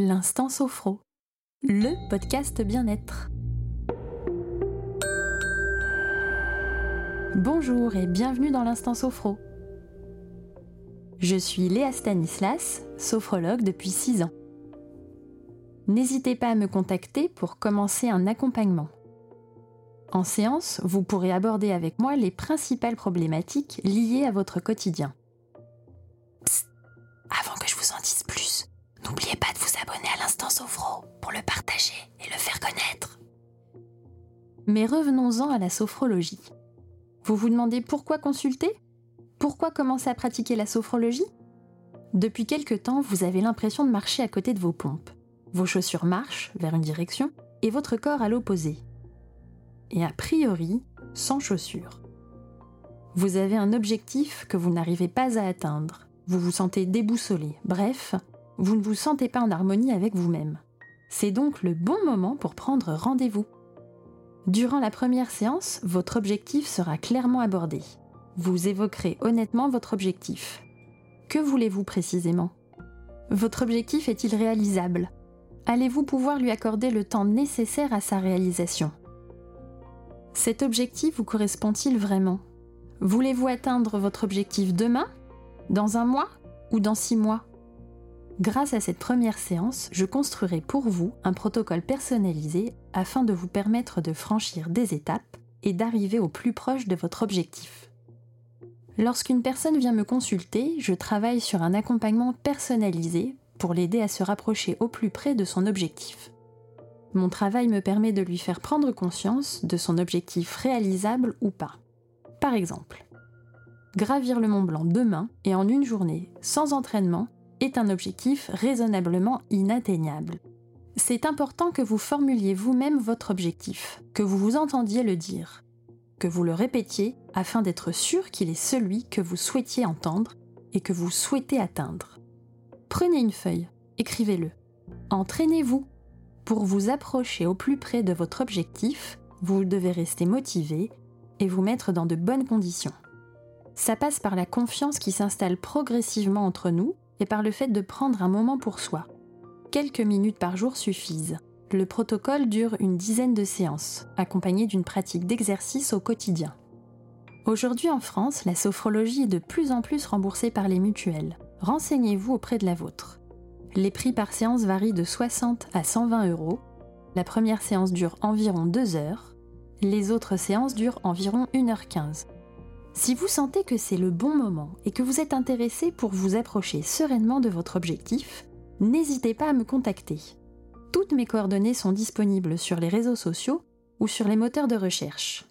L'Instant Sophro, le podcast bien-être. Bonjour et bienvenue dans l'Instant Sophro. Je suis Léa Stanislas, sophrologue depuis 6 ans. N'hésitez pas à me contacter pour commencer un accompagnement. En séance, vous pourrez aborder avec moi les principales problématiques liées à votre quotidien. Pour le partager et le faire connaître. Mais revenons-en à la sophrologie. Vous vous demandez pourquoi consulter? Pourquoi commencer à pratiquer la sophrologie? Depuis quelque temps, vous avez l'impression de marcher à côté de vos pompes. Vos chaussures marchent vers une direction et votre corps à l'opposé. Et a priori, sans chaussures. Vous avez un objectif que vous n'arrivez pas à atteindre. Vous vous sentez déboussolé. Bref, vous ne vous sentez pas en harmonie avec vous-même. C'est donc le bon moment pour prendre rendez-vous. Durant la première séance, votre objectif sera clairement abordé. Vous évoquerez honnêtement votre objectif. Que voulez-vous précisément? Votre objectif est-il réalisable? Allez-vous pouvoir lui accorder le temps nécessaire à sa réalisation? Cet objectif vous correspond-il vraiment? Voulez-vous atteindre votre objectif demain Dans un mois Ou dans six mois? Grâce à cette première séance, je construirai pour vous un protocole personnalisé afin de vous permettre de franchir des étapes et d'arriver au plus proche de votre objectif. Lorsqu'une personne vient me consulter, je travaille sur un accompagnement personnalisé pour l'aider à se rapprocher au plus près de son objectif. Mon travail me permet de lui faire prendre conscience de son objectif réalisable ou pas. Par exemple, gravir le Mont Blanc demain et en une journée, sans entraînement, est un objectif raisonnablement inatteignable. C'est important que vous formuliez vous-même votre objectif, que vous vous entendiez le dire, que vous le répétiez afin d'être sûr qu'il est celui que vous souhaitiez entendre et que vous souhaitez atteindre. Prenez une feuille, écrivez-le. Entraînez-vous. Pour vous approcher au plus près de votre objectif, vous devez rester motivé et vous mettre dans de bonnes conditions. Ça passe par la confiance qui s'installe progressivement entre nous et par le fait de prendre un moment pour soi. Quelques minutes par jour suffisent. Le protocole dure une dizaine de séances, accompagnées d'une pratique d'exercice au quotidien. Aujourd'hui en France, la sophrologie est de plus en plus remboursée par les mutuelles. Renseignez-vous auprès de la vôtre. Les prix par séance varient de 60 à 120 euros. La première séance dure environ 2 heures. Les autres séances durent environ 1h15. Si vous sentez que c'est le bon moment et que vous êtes intéressé pour vous approcher sereinement de votre objectif, n'hésitez pas à me contacter. Toutes mes coordonnées sont disponibles sur les réseaux sociaux ou sur les moteurs de recherche.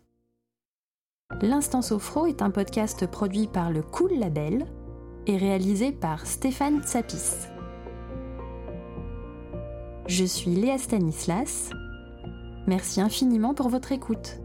L'Instant Sophro est un podcast produit par le Cool Label et réalisé par Stéphane Tsapis. Je suis Léa Stanislas. Merci infiniment pour votre écoute.